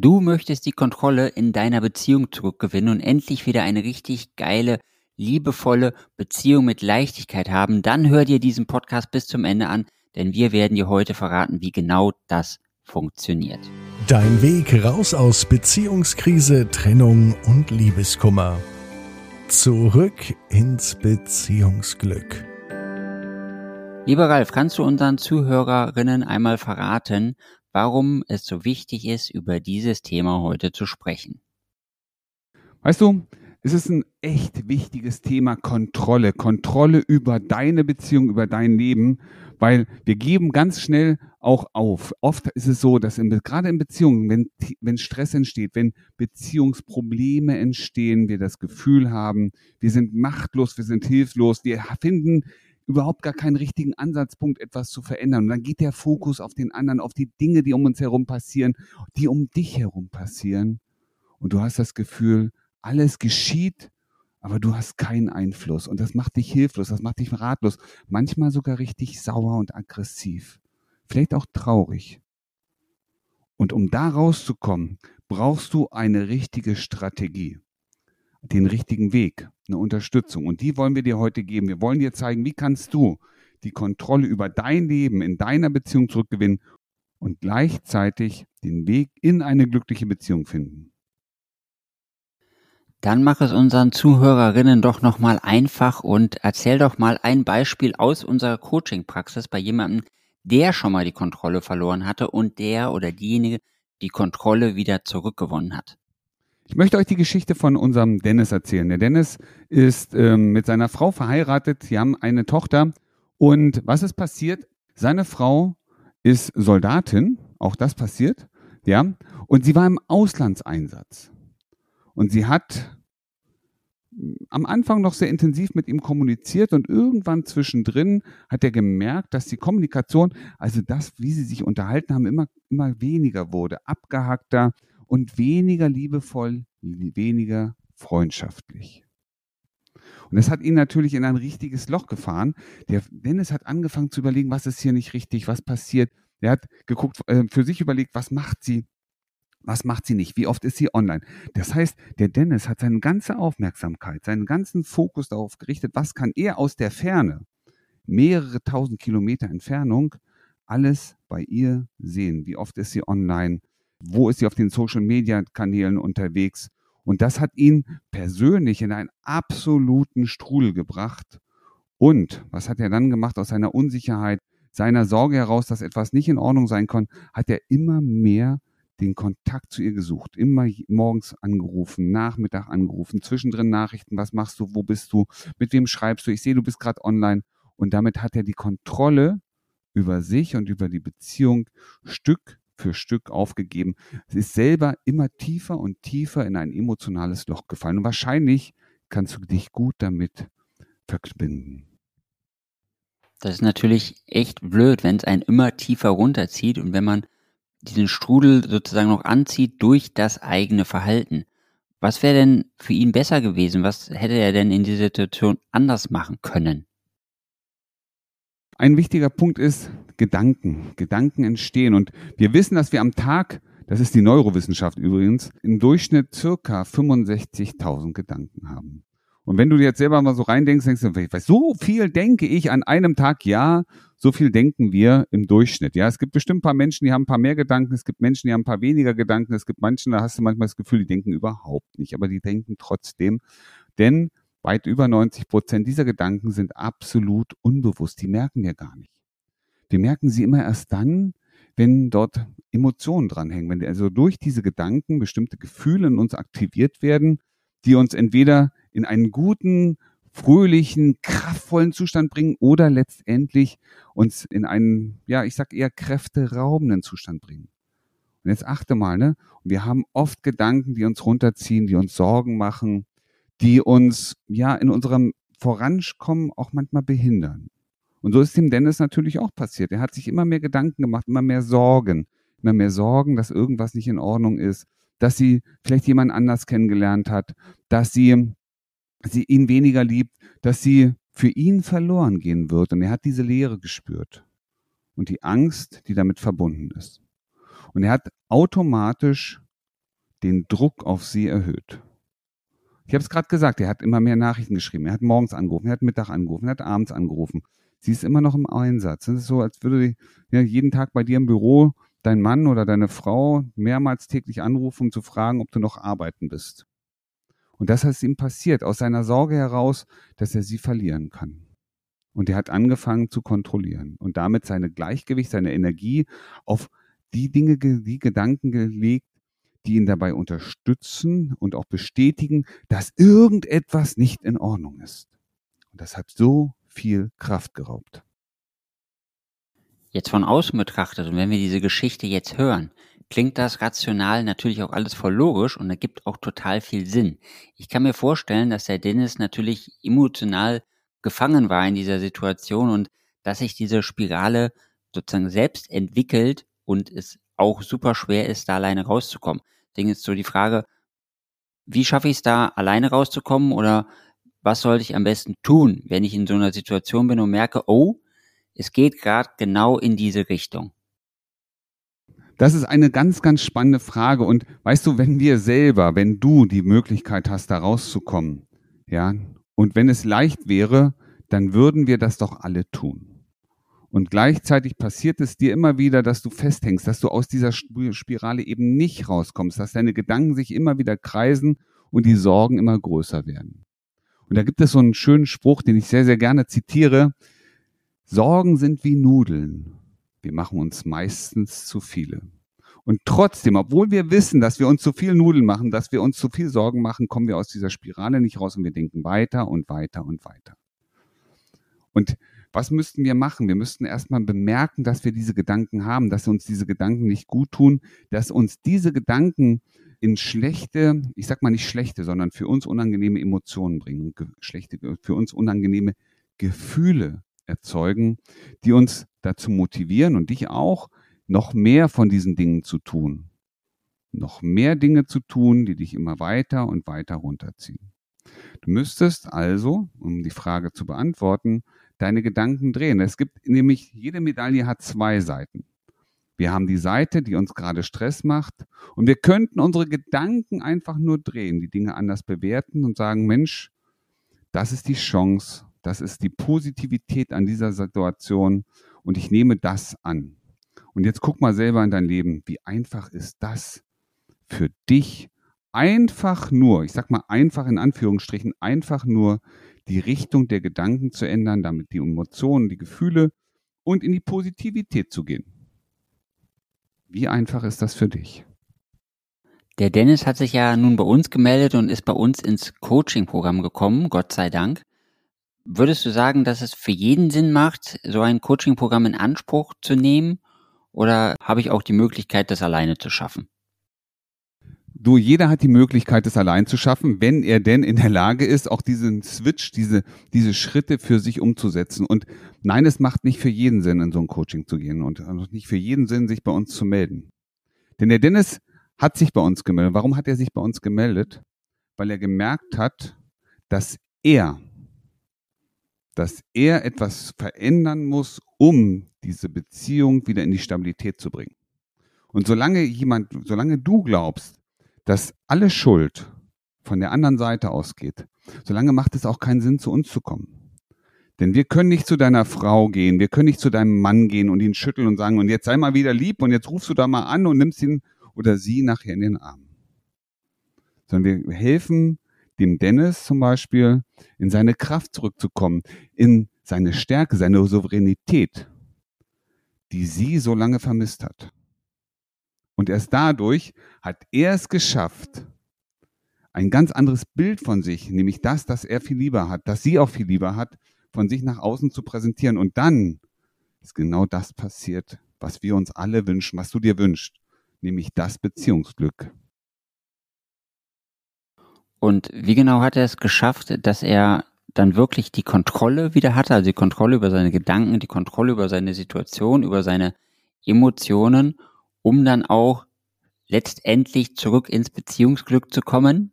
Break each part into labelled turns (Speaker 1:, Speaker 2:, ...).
Speaker 1: Du möchtest die Kontrolle in deiner Beziehung zurückgewinnen und endlich wieder eine richtig geile, liebevolle Beziehung mit Leichtigkeit haben, dann hör dir diesen Podcast bis zum Ende an, denn wir werden dir heute verraten, wie genau das funktioniert.
Speaker 2: Dein Weg raus aus Beziehungskrise, Trennung und Liebeskummer. Zurück ins Beziehungsglück.
Speaker 1: Lieber Ralf, kannst du unseren Zuhörerinnen einmal verraten, warum es so wichtig ist, über dieses Thema heute zu sprechen.
Speaker 3: Weißt du, es ist ein echt wichtiges Thema Kontrolle. Kontrolle über deine Beziehung, über dein Leben, weil wir geben ganz schnell auch auf. Oft ist es so, dass in, gerade in Beziehungen, wenn, wenn Stress entsteht, wenn Beziehungsprobleme entstehen, wir das Gefühl haben, wir sind machtlos, wir sind hilflos, wir finden überhaupt gar keinen richtigen Ansatzpunkt, etwas zu verändern. Und dann geht der Fokus auf den anderen, auf die Dinge, die um uns herum passieren, die um dich herum passieren. Und du hast das Gefühl, alles geschieht, aber du hast keinen Einfluss. Und das macht dich hilflos, das macht dich ratlos, manchmal sogar richtig sauer und aggressiv, vielleicht auch traurig. Und um da rauszukommen, brauchst du eine richtige Strategie den richtigen Weg, eine Unterstützung. Und die wollen wir dir heute geben. Wir wollen dir zeigen, wie kannst du die Kontrolle über dein Leben in deiner Beziehung zurückgewinnen und gleichzeitig den Weg in eine glückliche Beziehung finden.
Speaker 1: Dann mach es unseren Zuhörerinnen doch nochmal einfach und erzähl doch mal ein Beispiel aus unserer Coaching-Praxis bei jemandem, der schon mal die Kontrolle verloren hatte und der oder diejenige die Kontrolle wieder zurückgewonnen hat.
Speaker 3: Ich möchte euch die Geschichte von unserem Dennis erzählen. Der Dennis ist ähm, mit seiner Frau verheiratet. Sie haben eine Tochter. Und was ist passiert? Seine Frau ist Soldatin. Auch das passiert. Ja. Und sie war im Auslandseinsatz. Und sie hat hm, am Anfang noch sehr intensiv mit ihm kommuniziert und irgendwann zwischendrin hat er gemerkt, dass die Kommunikation, also das, wie sie sich unterhalten haben, immer, immer weniger wurde, abgehackter und weniger liebevoll, weniger freundschaftlich. Und das hat ihn natürlich in ein richtiges Loch gefahren. Der Dennis hat angefangen zu überlegen, was ist hier nicht richtig, was passiert. Er hat geguckt, äh, für sich überlegt, was macht sie, was macht sie nicht, wie oft ist sie online. Das heißt, der Dennis hat seine ganze Aufmerksamkeit, seinen ganzen Fokus darauf gerichtet, was kann er aus der Ferne, mehrere tausend Kilometer Entfernung, alles bei ihr sehen. Wie oft ist sie online, wo ist sie auf den Social-Media-Kanälen unterwegs. Und das hat ihn persönlich in einen absoluten Strudel gebracht. Und was hat er dann gemacht aus seiner Unsicherheit, seiner Sorge heraus, dass etwas nicht in Ordnung sein kann, hat er immer mehr den Kontakt zu ihr gesucht. Immer morgens angerufen, Nachmittag angerufen, zwischendrin Nachrichten, was machst du, wo bist du, mit wem schreibst du, ich sehe, du bist gerade online. Und damit hat er die Kontrolle über sich und über die Beziehung Stück für Stück aufgegeben. Es ist selber immer tiefer und tiefer in ein emotionales Loch gefallen. Und wahrscheinlich kannst du dich gut damit verbinden.
Speaker 1: Das ist natürlich echt blöd, wenn es einen immer tiefer runterzieht und wenn man diesen Strudel sozusagen noch anzieht durch das eigene Verhalten. Was wäre denn für ihn besser gewesen? Was hätte er denn in dieser Situation anders machen können?
Speaker 3: Ein wichtiger Punkt ist Gedanken. Gedanken entstehen. Und wir wissen, dass wir am Tag, das ist die Neurowissenschaft übrigens, im Durchschnitt circa 65.000 Gedanken haben. Und wenn du jetzt selber mal so reindenkst, denkst du, so viel denke ich an einem Tag, ja, so viel denken wir im Durchschnitt. Ja, es gibt bestimmt ein paar Menschen, die haben ein paar mehr Gedanken, es gibt Menschen, die haben ein paar weniger Gedanken, es gibt Menschen, da hast du manchmal das Gefühl, die denken überhaupt nicht, aber die denken trotzdem. Denn weit über 90 Prozent dieser Gedanken sind absolut unbewusst. Die merken wir gar nicht. Wir merken sie immer erst dann, wenn dort Emotionen dranhängen, wenn also durch diese Gedanken bestimmte Gefühle in uns aktiviert werden, die uns entweder in einen guten, fröhlichen, kraftvollen Zustand bringen oder letztendlich uns in einen, ja, ich sag eher kräfteraubenden Zustand bringen. Und jetzt achte mal, ne? Wir haben oft Gedanken, die uns runterziehen, die uns Sorgen machen, die uns ja in unserem Vorankommen auch manchmal behindern. Und so ist dem Dennis natürlich auch passiert. Er hat sich immer mehr Gedanken gemacht, immer mehr Sorgen, immer mehr Sorgen, dass irgendwas nicht in Ordnung ist, dass sie vielleicht jemand anders kennengelernt hat, dass sie, sie ihn weniger liebt, dass sie für ihn verloren gehen wird. Und er hat diese Leere gespürt und die Angst, die damit verbunden ist. Und er hat automatisch den Druck auf sie erhöht. Ich habe es gerade gesagt, er hat immer mehr Nachrichten geschrieben. Er hat morgens angerufen, er hat Mittag angerufen, er hat abends angerufen. Sie ist immer noch im Einsatz. Es ist so, als würde ja, jeden Tag bei dir im Büro dein Mann oder deine Frau mehrmals täglich anrufen, um zu fragen, ob du noch arbeiten bist. Und das ist ihm passiert, aus seiner Sorge heraus, dass er sie verlieren kann. Und er hat angefangen zu kontrollieren und damit seine Gleichgewicht, seine Energie auf die Dinge, die Gedanken gelegt, die ihn dabei unterstützen und auch bestätigen, dass irgendetwas nicht in Ordnung ist. Und das hat so viel Kraft geraubt.
Speaker 1: Jetzt von außen betrachtet und wenn wir diese Geschichte jetzt hören, klingt das rational natürlich auch alles voll logisch und ergibt auch total viel Sinn. Ich kann mir vorstellen, dass der Dennis natürlich emotional gefangen war in dieser Situation und dass sich diese Spirale sozusagen selbst entwickelt und es auch super schwer ist, da alleine rauszukommen. Deswegen ist so die Frage, wie schaffe ich es da, alleine rauszukommen oder was sollte ich am besten tun, wenn ich in so einer Situation bin und merke, oh, es geht gerade genau in diese Richtung?
Speaker 3: Das ist eine ganz, ganz spannende Frage. Und weißt du, wenn wir selber, wenn du die Möglichkeit hast, da rauszukommen, ja, und wenn es leicht wäre, dann würden wir das doch alle tun. Und gleichzeitig passiert es dir immer wieder, dass du festhängst, dass du aus dieser Spirale eben nicht rauskommst, dass deine Gedanken sich immer wieder kreisen und die Sorgen immer größer werden. Und da gibt es so einen schönen Spruch, den ich sehr, sehr gerne zitiere. Sorgen sind wie Nudeln. Wir machen uns meistens zu viele. Und trotzdem, obwohl wir wissen, dass wir uns zu viel Nudeln machen, dass wir uns zu viel Sorgen machen, kommen wir aus dieser Spirale nicht raus und wir denken weiter und weiter und weiter. Und was müssten wir machen? Wir müssten erstmal bemerken, dass wir diese Gedanken haben, dass uns diese Gedanken nicht gut tun, dass uns diese Gedanken in schlechte, ich sag mal nicht schlechte, sondern für uns unangenehme Emotionen bringen, schlechte, für uns unangenehme Gefühle erzeugen, die uns dazu motivieren und dich auch, noch mehr von diesen Dingen zu tun. Noch mehr Dinge zu tun, die dich immer weiter und weiter runterziehen. Du müsstest also, um die Frage zu beantworten, deine Gedanken drehen. Es gibt nämlich, jede Medaille hat zwei Seiten. Wir haben die Seite, die uns gerade Stress macht und wir könnten unsere Gedanken einfach nur drehen, die Dinge anders bewerten und sagen, Mensch, das ist die Chance, das ist die Positivität an dieser Situation und ich nehme das an. Und jetzt guck mal selber in dein Leben, wie einfach ist das für dich? Einfach nur, ich sag mal einfach in Anführungsstrichen, einfach nur die Richtung der Gedanken zu ändern, damit die Emotionen, die Gefühle und in die Positivität zu gehen. Wie einfach ist das für dich?
Speaker 1: Der Dennis hat sich ja nun bei uns gemeldet und ist bei uns ins Coaching-Programm gekommen, Gott sei Dank. Würdest du sagen, dass es für jeden Sinn macht, so ein Coaching-Programm in Anspruch zu nehmen? Oder habe ich auch die Möglichkeit, das alleine zu schaffen?
Speaker 3: Du, jeder hat die Möglichkeit, es allein zu schaffen, wenn er denn in der Lage ist, auch diesen Switch, diese, diese Schritte für sich umzusetzen. Und nein, es macht nicht für jeden Sinn, in so ein Coaching zu gehen und nicht für jeden Sinn, sich bei uns zu melden. Denn der Dennis hat sich bei uns gemeldet. Warum hat er sich bei uns gemeldet? Weil er gemerkt hat, dass er, dass er etwas verändern muss, um diese Beziehung wieder in die Stabilität zu bringen. Und solange jemand, solange du glaubst, dass alle Schuld von der anderen Seite ausgeht, solange macht es auch keinen Sinn, zu uns zu kommen. Denn wir können nicht zu deiner Frau gehen, wir können nicht zu deinem Mann gehen und ihn schütteln und sagen, und jetzt sei mal wieder lieb und jetzt rufst du da mal an und nimmst ihn oder sie nachher in den Arm. Sondern wir helfen dem Dennis zum Beispiel, in seine Kraft zurückzukommen, in seine Stärke, seine Souveränität, die sie so lange vermisst hat. Und erst dadurch hat er es geschafft, ein ganz anderes Bild von sich, nämlich das, dass er viel lieber hat, dass sie auch viel lieber hat, von sich nach außen zu präsentieren. Und dann ist genau das passiert, was wir uns alle wünschen, was du dir wünschst, nämlich das Beziehungsglück.
Speaker 1: Und wie genau hat er es geschafft, dass er dann wirklich die Kontrolle wieder hatte, also die Kontrolle über seine Gedanken, die Kontrolle über seine Situation, über seine Emotionen um dann auch letztendlich zurück ins Beziehungsglück zu kommen?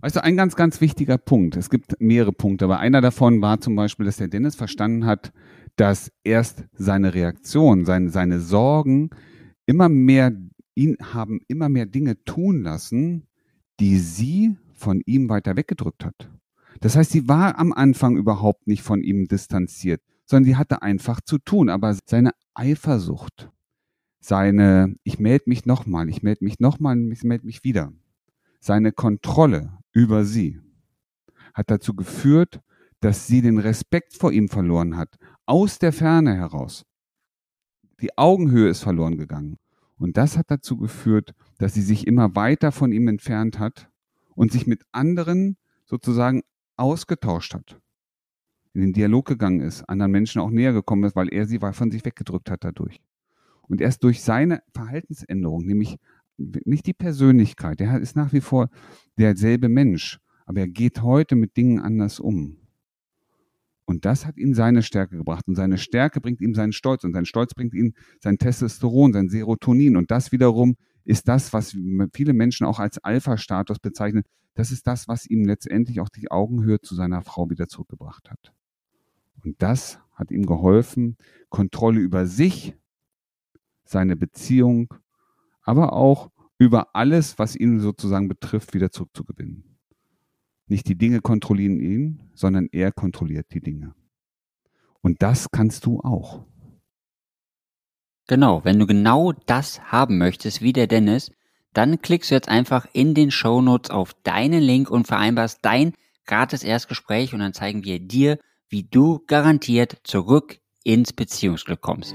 Speaker 3: Weißt du, ein ganz, ganz wichtiger Punkt. Es gibt mehrere Punkte, aber einer davon war zum Beispiel, dass der Dennis verstanden hat, dass erst seine Reaktion, seine, seine Sorgen immer mehr ihn haben immer mehr Dinge tun lassen, die sie von ihm weiter weggedrückt hat. Das heißt, sie war am Anfang überhaupt nicht von ihm distanziert, sondern sie hatte einfach zu tun. Aber seine Eifersucht, seine, ich melde mich nochmal, ich melde mich nochmal, ich melde mich wieder, seine Kontrolle über sie hat dazu geführt, dass sie den Respekt vor ihm verloren hat, aus der Ferne heraus. Die Augenhöhe ist verloren gegangen. Und das hat dazu geführt, dass sie sich immer weiter von ihm entfernt hat und sich mit anderen sozusagen ausgetauscht hat. In den Dialog gegangen ist, anderen Menschen auch näher gekommen ist, weil er sie von sich weggedrückt hat dadurch. Und erst durch seine Verhaltensänderung, nämlich nicht die Persönlichkeit, er ist nach wie vor derselbe Mensch, aber er geht heute mit Dingen anders um. Und das hat ihn seine Stärke gebracht. Und seine Stärke bringt ihm seinen Stolz. Und sein Stolz bringt ihm sein Testosteron, sein Serotonin. Und das wiederum ist das, was viele Menschen auch als Alpha-Status bezeichnen. Das ist das, was ihm letztendlich auch die Augenhöhe zu seiner Frau wieder zurückgebracht hat. Und das hat ihm geholfen, Kontrolle über sich, seine Beziehung, aber auch über alles, was ihn sozusagen betrifft, wieder zurückzugewinnen. Nicht die Dinge kontrollieren ihn, sondern er kontrolliert die Dinge. Und das kannst du auch.
Speaker 1: Genau, wenn du genau das haben möchtest, wie der Dennis, dann klickst du jetzt einfach in den Show Notes auf deinen Link und vereinbarst dein gratis Erstgespräch und dann zeigen wir dir, wie du garantiert zurück ins Beziehungsglück kommst.